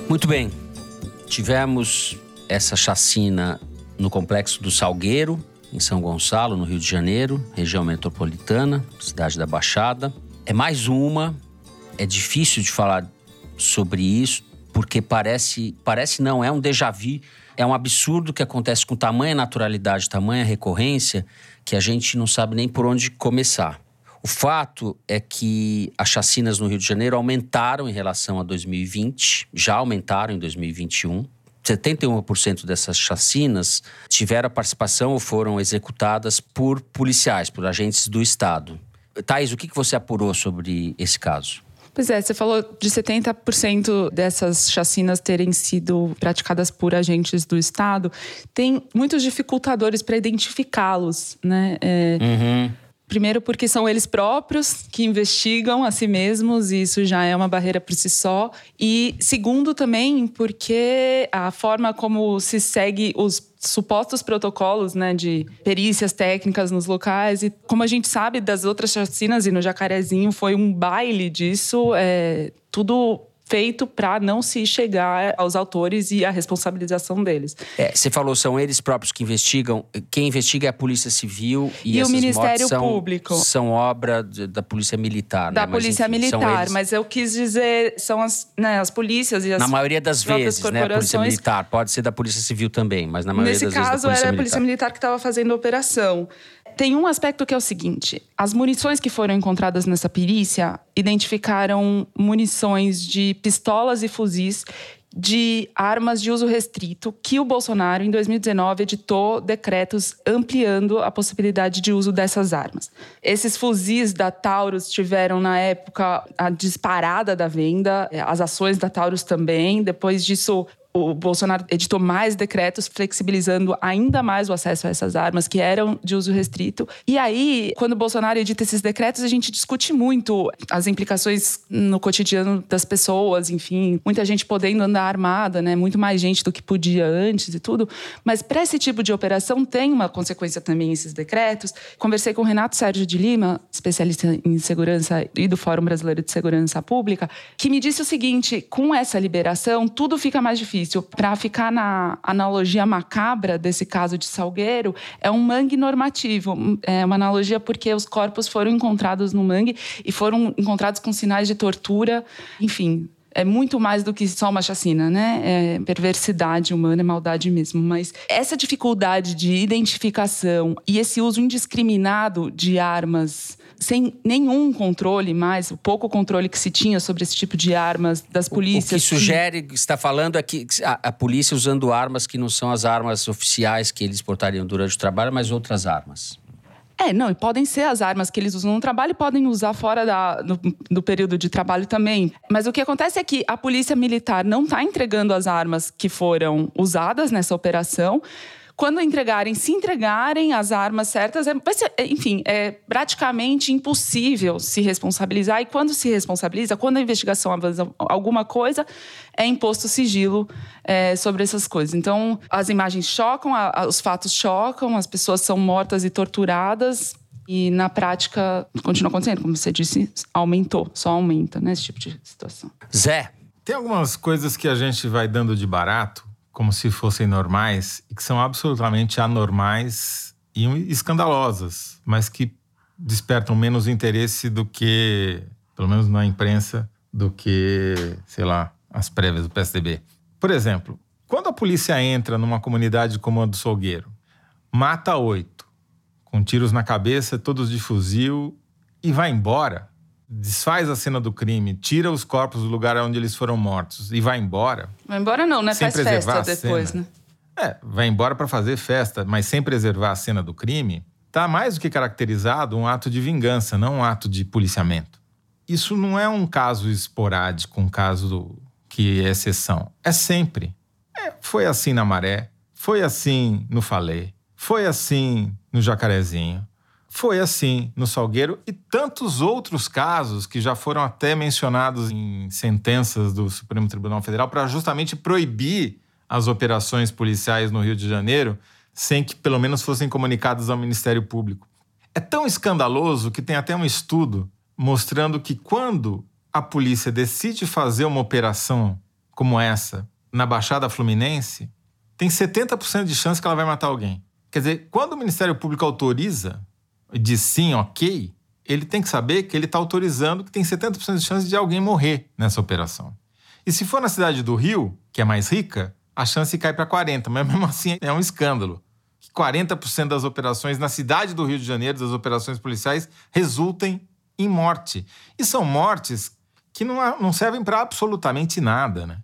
Muito bem. Tivemos essa chacina no complexo do Salgueiro, em São Gonçalo, no Rio de Janeiro, região metropolitana, cidade da Baixada. É mais uma, é difícil de falar sobre isso, porque parece, parece não, é um déjà vu, é um absurdo que acontece com tamanha naturalidade, tamanha recorrência, que a gente não sabe nem por onde começar. O fato é que as chacinas no Rio de Janeiro aumentaram em relação a 2020, já aumentaram em 2021. 71% dessas chacinas tiveram participação ou foram executadas por policiais, por agentes do Estado. Thais, o que você apurou sobre esse caso? Pois é, você falou de 70% dessas chacinas terem sido praticadas por agentes do Estado. Tem muitos dificultadores para identificá-los, né? É, uhum. Primeiro, porque são eles próprios que investigam a si mesmos, e isso já é uma barreira por si só. E segundo, também, porque a forma como se segue os supostos protocolos né, de perícias técnicas nos locais. E como a gente sabe das outras chacinas, e no Jacarezinho foi um baile disso, é, tudo feito para não se chegar aos autores e a responsabilização deles. É, você falou são eles próprios que investigam. Quem investiga é a Polícia Civil e, e o Ministério são, Público. São obra de, da Polícia Militar. Da né? Polícia mas, enfim, Militar, mas eu quis dizer são as, né, as polícias e as na maioria das vezes, né, a Polícia Militar pode ser da Polícia Civil também, mas na maioria Nesse das caso, vezes da Polícia era a Polícia Militar que estava fazendo a operação. Tem um aspecto que é o seguinte: as munições que foram encontradas nessa perícia identificaram munições de pistolas e fuzis de armas de uso restrito que o Bolsonaro, em 2019, editou decretos ampliando a possibilidade de uso dessas armas. Esses fuzis da Taurus tiveram, na época, a disparada da venda, as ações da Taurus também. Depois disso, o Bolsonaro editou mais decretos flexibilizando ainda mais o acesso a essas armas que eram de uso restrito. E aí, quando o Bolsonaro edita esses decretos, a gente discute muito as implicações no cotidiano das pessoas, enfim, muita gente podendo andar armada, né? Muito mais gente do que podia antes e tudo. Mas para esse tipo de operação tem uma consequência também esses decretos. Conversei com o Renato Sérgio de Lima, especialista em segurança e do Fórum Brasileiro de Segurança Pública, que me disse o seguinte: com essa liberação, tudo fica mais difícil. Para ficar na analogia macabra desse caso de Salgueiro, é um mangue normativo. É uma analogia porque os corpos foram encontrados no mangue e foram encontrados com sinais de tortura. Enfim, é muito mais do que só uma chacina, né? É perversidade humana, é maldade mesmo. Mas essa dificuldade de identificação e esse uso indiscriminado de armas sem nenhum controle mais, o pouco controle que se tinha sobre esse tipo de armas das polícias. O que sugere, que está falando, é que a, a, polícia usando armas que não são as armas oficiais que eles portariam durante o trabalho, mas outras armas. É, não, e podem ser as armas que eles usam no trabalho e podem usar fora da, do, do, período de trabalho também. Mas o que acontece é que a polícia militar não está entregando as armas que foram usadas nessa operação. Quando entregarem, se entregarem as armas certas, é, ser, enfim, é praticamente impossível se responsabilizar. E quando se responsabiliza, quando a investigação avança alguma coisa, é imposto sigilo é, sobre essas coisas. Então, as imagens chocam, a, a, os fatos chocam, as pessoas são mortas e torturadas. E na prática, continua acontecendo, como você disse, aumentou, só aumenta, né, esse tipo de situação. Zé. Tem algumas coisas que a gente vai dando de barato como se fossem normais e que são absolutamente anormais e escandalosas, mas que despertam menos interesse do que, pelo menos na imprensa, do que, sei lá, as prévias do PSDB. Por exemplo, quando a polícia entra numa comunidade como a do Solgueiro, mata oito, com tiros na cabeça, todos de fuzil, e vai embora, desfaz a cena do crime, tira os corpos do lugar onde eles foram mortos e vai embora. Vai embora não, né? Faz festa depois, cena. né? É, vai embora para fazer festa, mas sem preservar a cena do crime, tá mais do que caracterizado um ato de vingança, não um ato de policiamento. Isso não é um caso esporádico, um caso que é exceção. É sempre. É, foi assim na Maré, foi assim no Falê, foi assim no Jacarezinho, Foi assim no Salgueiro e tantos outros casos que já foram até mencionados em sentenças do Supremo Tribunal Federal para justamente proibir as operações policiais no Rio de Janeiro sem que pelo menos fossem comunicadas ao Ministério Público. É tão escandaloso que tem até um estudo mostrando que quando a polícia decide fazer uma operação como essa na Baixada Fluminense, tem 70% de chance que ela vai matar alguém. Quer dizer, quando o Ministério Público autoriza diz sim, ok, ele tem que saber que ele está autorizando que tem 70% de chance de alguém morrer nessa operação. E se for na cidade do Rio, que é mais rica, a chance cai para 40%, mas mesmo *laughs* assim é um escândalo. Que 40% das operações na cidade do Rio de Janeiro, das operações policiais, resultem em morte. E são mortes que não, não servem para absolutamente nada. Né?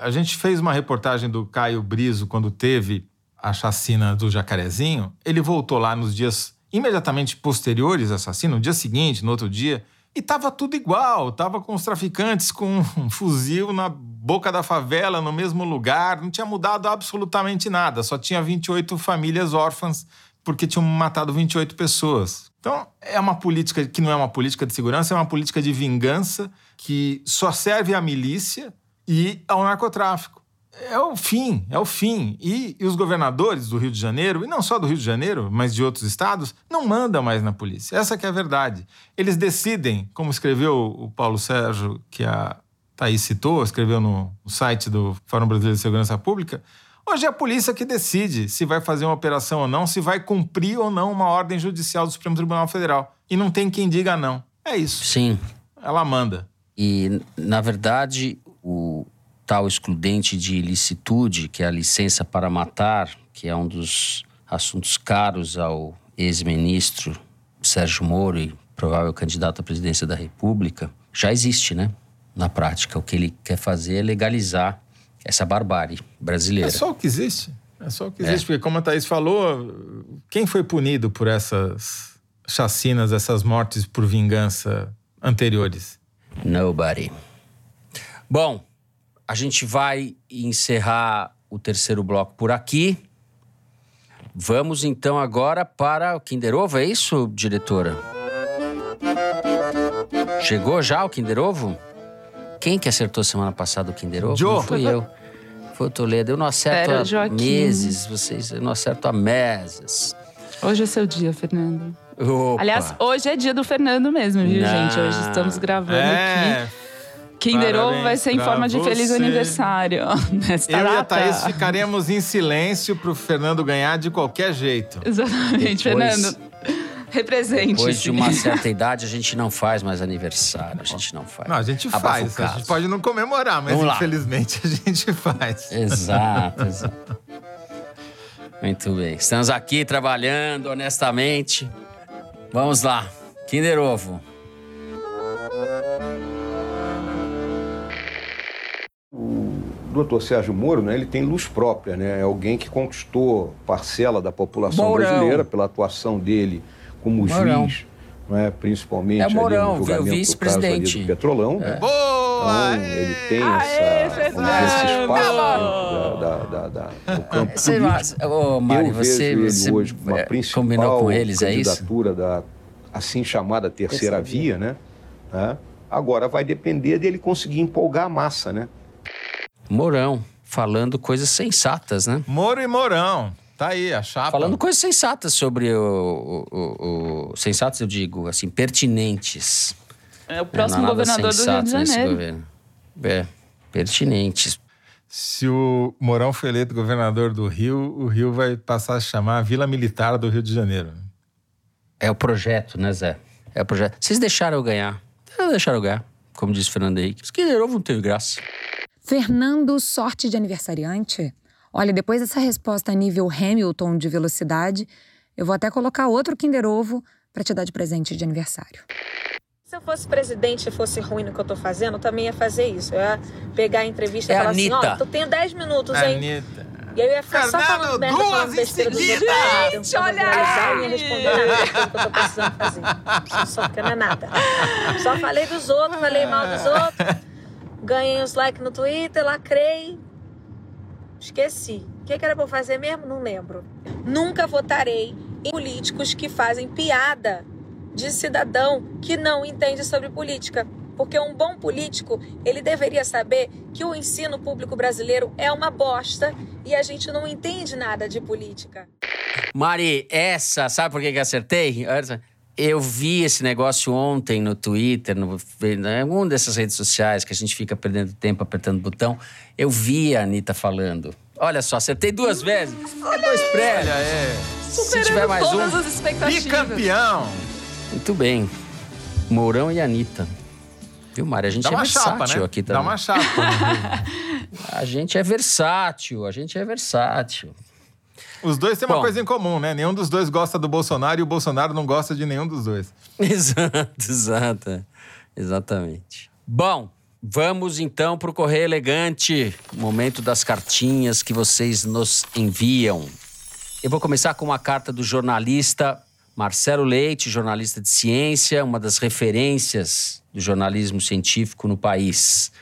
A gente fez uma reportagem do Caio Brizo quando teve a chacina do Jacarezinho. Ele voltou lá nos dias imediatamente posteriores ao assassino, no dia seguinte, no outro dia, e tava tudo igual, tava com os traficantes com *laughs* um fuzil na boca da favela, no mesmo lugar, não tinha mudado absolutamente nada, só tinha 28 famílias órfãs porque tinham matado 28 pessoas. Então, é uma política que não é uma política de segurança, é uma política de vingança que só serve à milícia e ao narcotráfico é o fim, é o fim. E, e, os governadores do Rio de Janeiro, e não só do Rio de Janeiro, mas de outros estados, não mandam mais na polícia. Essa que é a verdade. Eles decidem, como escreveu o Paulo Sérgio, que a Thaís citou, escreveu no site do Fórum Brasileiro de Segurança Pública, hoje é a polícia que decide se vai fazer uma operação ou não, se vai cumprir ou não uma ordem judicial do Supremo Tribunal Federal. E não tem quem diga não. É isso. Sim. Ela manda. E, na verdade, o, tal excludente de ilicitude, que é a licença para matar, que é um dos assuntos caros ao ex-ministro Sérgio Moro e provável candidato à presidência da República, já existe, né? Na prática, o que ele quer fazer é legalizar essa barbárie brasileira. É só o que existe. É só o que existe, é. porque como a Thaís falou, quem foi punido por essas chacinas, essas mortes por vingança anteriores? Nobody. Bom, a gente vai encerrar o terceiro bloco por aqui. Vamos então agora para o Kinder Ovo, é isso, diretora? Chegou já o Kinder Ovo? Quem que acertou semana passada o Kinder Ovo? Joe. Não fui eu. Foi o Toledo. Eu não acerto Pera, há Joaquim. meses, vocês. Eu não acerto há meses. Hoje é seu dia, Fernando. Opa. Aliás, hoje é dia do Fernando mesmo, viu, não. gente? Hoje estamos gravando é. aqui Kinder Ovo vai ser em forma de feliz aniversário. *laughs* Nesta Eu data. e a Thaís ficaremos em silêncio para o Fernando ganhar de qualquer jeito. Exatamente, Depois... Fernando. Represente. Depois de uma *laughs* certa idade, a gente não faz mais aniversário. A gente não faz. Não, a gente faz. A gente pode não comemorar, mas infelizmente a gente faz. Exato, exato. Muito bem. Estamos aqui trabalhando honestamente. Vamos lá. Kinder Ovo. Doutor Sérgio Moro, né, ele tem luz própria, né? É alguém que conquistou parcela da população Mourão. brasileira pela atuação dele como Mourão. juiz, é? principalmente é Mourão, ali no julgamento vice-presidente do Petrolão. É. Né? Então, ele tem Aê, essa, esse espaço da, da, da, do campo você, político. Ô, Mário, Eu você, vejo você ele hoje uma é, principal com eles, candidatura é da assim chamada terceira via, né? É. Agora vai depender dele conseguir empolgar a massa, né? Mourão, falando coisas sensatas, né? Moro e Mourão. Tá aí, a chapa. Falando coisas sensatas sobre o, o, o sensatos, eu digo, assim, pertinentes. É o próximo é governador do Rio de Janeiro. É, pertinentes. Se o Mourão foi eleito governador do Rio, o Rio vai passar a se chamar Vila Militar do Rio de Janeiro. É o projeto, né, Zé? É o projeto. Vocês deixaram eu ganhar. Deixaram eu ganhar, como disse Fernando Henrique. Que novo não teve graça. Fernando, sorte de aniversariante? Olha, depois dessa resposta a nível Hamilton de velocidade, eu vou até colocar outro Kinder Ovo para te dar de presente de aniversário. Se eu fosse presidente e fosse ruim no que eu tô fazendo, eu também ia fazer isso. Eu ia pegar a entrevista é e falar Anitta. assim, ó, oh, tu tenho 10 minutos, hein? Anitta. E aí eu ia ficar Fernando, só falando merda, falando besteira do Gente, olha aí! Eu ia responder nada que eu tô precisando fazer. Só que não é nada. Só falei dos outros, falei mal dos outros ganhei os likes no Twitter, lacrei. Esqueci. O que, era pra eu fazer mesmo? Não lembro. Nunca votarei e políticos que fazem piada de cidadão que não entende sobre política. Porque um bom político, ele deveria saber que o ensino público brasileiro é uma bosta e a gente não entende nada de política. Mari, essa, sabe por que, que acertei? Eu vi esse negócio ontem no Twitter, no, em alguma dessas redes sociais que a gente fica perdendo tempo apertando botão. Eu vi a Anitta falando. Olha só, acertei duas vezes. É dois prédios. Olha, é. Se tiver mais todas um. as expectativas. Bicampeão! Muito bem. Mourão e Anitta. Viu, Mari? A gente Dá é uma versátil chapa, né? aqui Dá também. uma chapa. *laughs* A gente é versátil, a gente é versátil. Os dois têm uma Bom. coisa em comum, né? Nenhum dos dois gosta do Bolsonaro e o Bolsonaro não gosta de nenhum dos dois. *laughs* Exato, exato. Exatamente. Bom, vamos então para o Correio Elegante. Momento das cartinhas que vocês nos enviam. Eu vou começar com uma carta do jornalista Marcelo Leite, jornalista de ciência, uma das referências do jornalismo científico no país.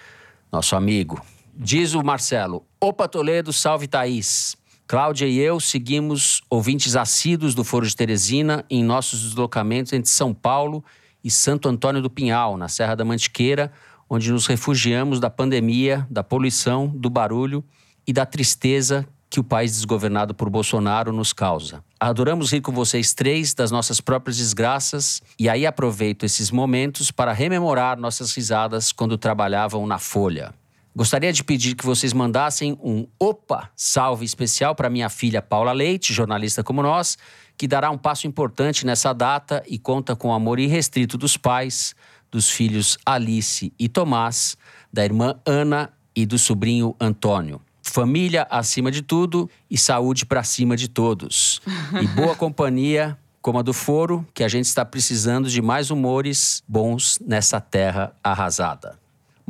Nosso amigo. Diz o Marcelo: Opa Toledo, salve Thaís. Cláudia e eu seguimos ouvintes assíduos do Foro de Teresina em nossos deslocamentos entre São Paulo e Santo Antônio do Pinhal, na Serra da Mantiqueira, onde nos refugiamos da pandemia, da poluição, do barulho e da tristeza que o país desgovernado por Bolsonaro nos causa. Adoramos rir com vocês três das nossas próprias desgraças e aí aproveito esses momentos para rememorar nossas risadas quando trabalhavam na Folha. Gostaria de pedir que vocês mandassem um opa salve especial para minha filha Paula Leite, jornalista como nós, que dará um passo importante nessa data e conta com o amor irrestrito dos pais, dos filhos Alice e Tomás, da irmã Ana e do sobrinho Antônio. Família acima de tudo e saúde para cima de todos. E boa *laughs* companhia como a do Foro, que a gente está precisando de mais humores bons nessa terra arrasada.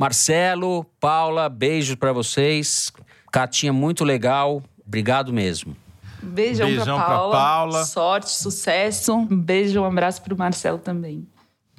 Marcelo, Paula, beijo para vocês. Catinha muito legal. Obrigado mesmo. Beijão, Beijão pra, pra Paula. Paula. Sorte, sucesso. Um beijo, um abraço pro Marcelo também.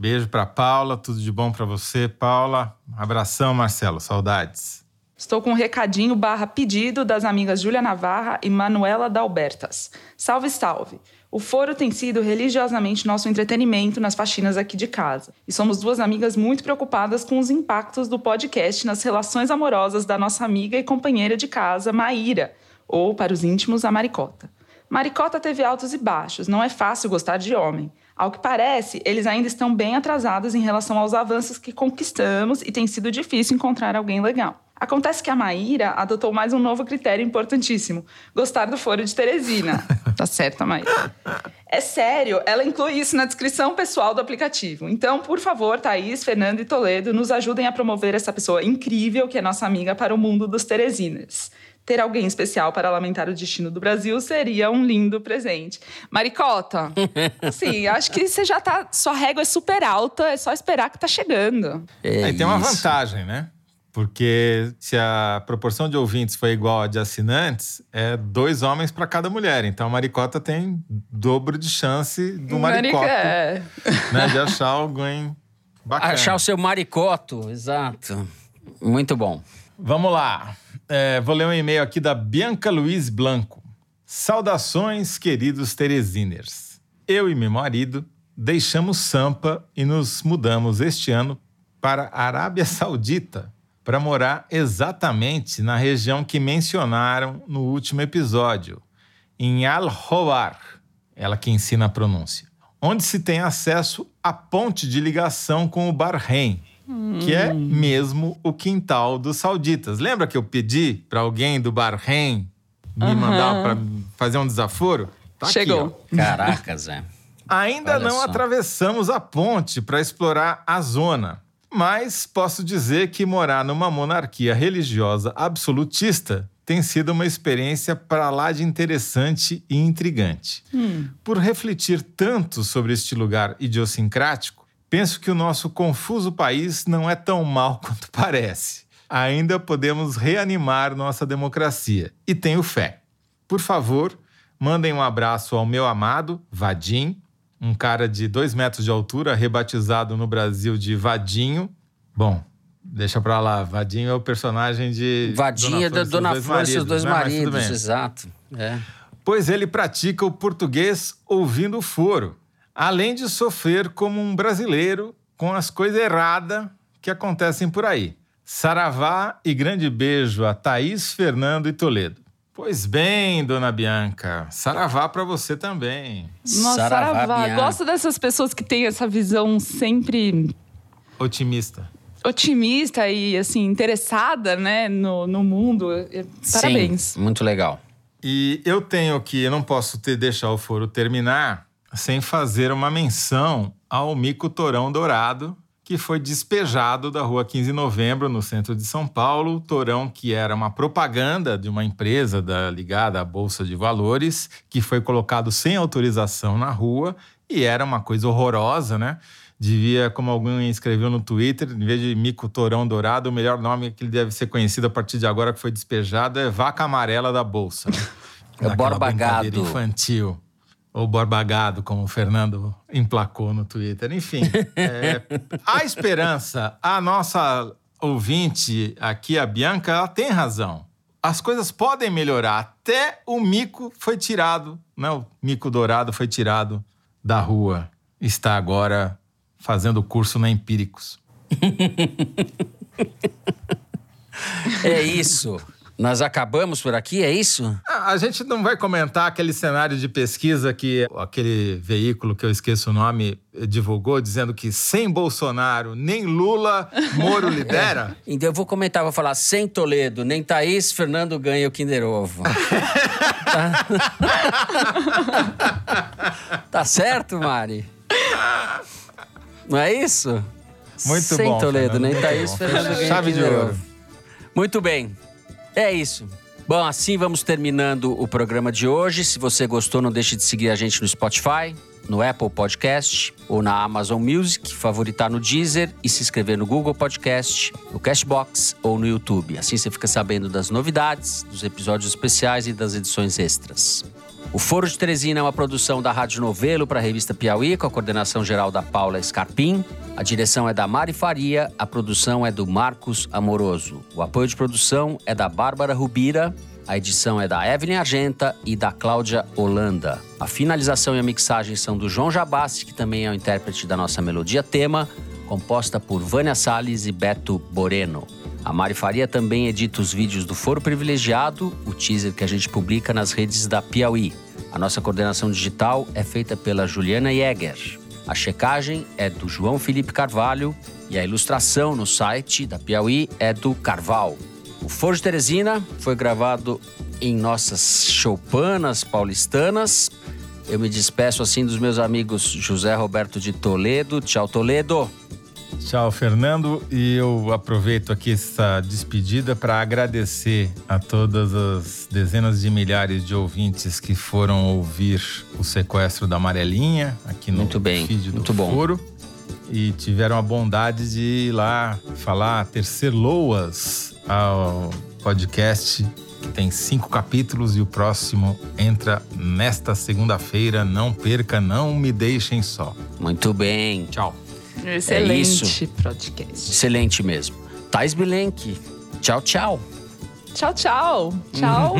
Beijo pra Paula, tudo de bom pra você, Paula. Abração, Marcelo, saudades. Estou com um recadinho barra pedido das amigas Júlia Navarra e Manuela Dalbertas. Salve, salve! O foro tem sido religiosamente nosso entretenimento nas faxinas aqui de casa. E somos duas amigas muito preocupadas com os impactos do podcast nas relações amorosas da nossa amiga e companheira de casa, Maíra, ou, para os íntimos, a Maricota. Maricota teve altos e baixos, não é fácil gostar de homem. Ao que parece, eles ainda estão bem atrasados em relação aos avanços que conquistamos e tem sido difícil encontrar alguém legal. Acontece que a Maíra adotou mais um novo critério importantíssimo: gostar do foro de Teresina. *laughs* tá certo, Maíra. É sério, ela inclui isso na descrição pessoal do aplicativo. Então, por favor, Thaís, Fernando e Toledo, nos ajudem a promover essa pessoa incrível que é nossa amiga para o mundo dos Teresiners. Ter alguém especial para lamentar o destino do Brasil seria um lindo presente. Maricota, *laughs* assim, acho que você já tá. Sua régua é super alta, é só esperar que tá chegando. É Aí tem uma vantagem, né? Porque se a proporção de ouvintes for igual a de assinantes, é dois homens para cada mulher. Então a maricota tem dobro de chance do maricota, É. né? De achar alguém bacana. Achar o seu maricoto, exato. Muito bom. Vamos lá. É, vou ler um e-mail aqui da Bianca Luiz Blanco. Saudações, queridos Teresiners. Eu e meu marido deixamos Sampa e nos mudamos este ano para a Arábia Saudita para morar exatamente na região que mencionaram no último episódio, em Al-Howar, ela que ensina a pronúncia, onde se tem acesso à ponte de ligação com o Bahrein, que é mesmo o quintal dos sauditas. Lembra que eu pedi para alguém do Bahrein me Aham. mandar para fazer um desaforo? Tá aqui, Chegou. ó. Caraca, Zé. Ainda Olha não só. atravessamos a ponte para explorar a zona, mas posso dizer que morar numa monarquia religiosa absolutista tem sido uma experiência para lá de interessante e intrigante. Por refletir tanto sobre este lugar idiosincrático, penso que o nosso confuso país não é tão mal *laughs* quanto parece. Ainda podemos reanimar nossa democracia e tenho fé. Por favor, mandem um abraço ao meu amado Vadim, um cara de dois metros de altura, rebatizado no Brasil de Vadinho. Bom, deixa pra lá. Vadinho é o personagem de. Vadinha da Dona Flor e seus dois né? Mas tudo maridos, exato. É. pois ele pratica o português ouvindo o foro, além de sofrer como um brasileiro com as coisas erradas que acontecem por aí. Saravá e grande beijo a Thaís, Fernando e Toledo. Pois bem, dona Bianca, saravá para você também. Nossa, saravá. saravá. Gosto dessas pessoas que têm essa visão sempre otimista. Otimista e assim interessada, né, no, no mundo. Parabéns. Sim, muito legal. E eu tenho que, eu não posso ter deixar o foro terminar sem fazer uma menção ao mico Torão Dourado, que foi despejado da rua 15 de novembro, no centro de São Paulo. Torão, que era uma propaganda de uma empresa da, ligada à Bolsa de Valores, que foi colocado sem autorização na rua e era uma coisa horrorosa, né? Devia, como alguém escreveu no Twitter, em vez de mico torão dourado, o melhor nome que ele deve ser conhecido a partir de agora que foi despejado é vaca amarela da bolsa. Né? *laughs* É Borba Gado. infantil. Ou Borbagado, como o Fernando emplacou no Twitter. Enfim, é, *laughs* a esperança, a nossa ouvinte aqui, a Bianca, ela tem razão. As coisas podem melhorar. Até o mico foi tirado, né? o mico dourado foi tirado da rua. Está agora fazendo curso na Empíricos. *laughs* é isso. Nós acabamos por aqui, é isso? Ah, a gente não vai comentar aquele cenário de pesquisa que aquele veículo que eu esqueço o nome divulgou, dizendo que sem Bolsonaro, nem Lula, Moro *laughs* lidera. É. Então eu vou comentar, vou falar sem Toledo, nem Thaís, Fernando ganha o Kinder Ovo. *laughs* tá? tá certo, Mari? Não é isso? Muito sem bom. Sem Toledo, Fernando, nem Thaís, Fernando ganha Chave de ouro. Muito bem. É isso. Bom, assim vamos terminando o programa de hoje. Se você gostou, não deixe de seguir a gente no Spotify, no Apple Podcast ou na Amazon Music, favoritar no Deezer e se inscrever no Google Podcast, no Cashbox ou no YouTube. Assim você fica sabendo das novidades, dos episódios especiais e das edições extras. O Foro de Teresina é uma produção da Rádio Novelo para a revista Piauí, com a coordenação geral da Paula Scarpim. A direção é da Mari Faria, a produção é do Marcos Amoroso. O apoio de produção é da Bárbara Rubira, a edição é da Evelyn Argenta e da Cláudia Holanda. A finalização e a mixagem são do João Jabassi, que também é o intérprete da nossa melodia tema, composta por Vânia Salles e Beto Boreno. A Mari Faria também edita os vídeos do Foro Privilegiado, o teaser que a gente publica nas redes da Piauí. A nossa coordenação digital é feita pela Juliana Jäger. A checagem é do João Felipe Carvalho e a ilustração no site da Piauí é do Carval. O Foro de Teresina foi gravado em nossas choupanas paulistanas. Eu me despeço assim dos meus amigos José Roberto de Toledo. Tchau, Toledo. Tchau, Fernando. E eu aproveito aqui essa despedida para agradecer a todas as dezenas de milhares de ouvintes que foram ouvir o sequestro da Amarelinha aqui no muito bem, feed do muito Foro. Bom. E tiveram a bondade de ir lá falar, tercer loas ao podcast que tem cinco capítulos e o próximo entra nesta segunda-feira. Não perca, não me deixem só. Muito bem. Tchau. Excelente é podcast. Excelente mesmo. Thais Bilenque, tchau, tchau. Tchau, tchau. Tchau.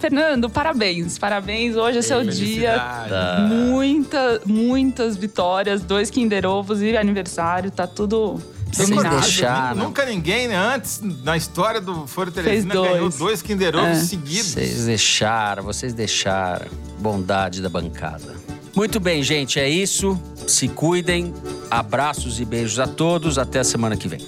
Fernando, parabéns. Parabéns. Hoje é seu dia. Muita, muitas vitórias, dois Kinder Ovos e aniversário. Tá tudo Deixar, Nunca ninguém né, antes na história do Foro Teresina ganhou dois Kinder Ovos é. seguidos. Vocês deixaram, vocês deixaram. Bondade da bancada. Muito bem, gente, é isso. Se cuidem. Abraços e beijos a todos. Até a semana que vem.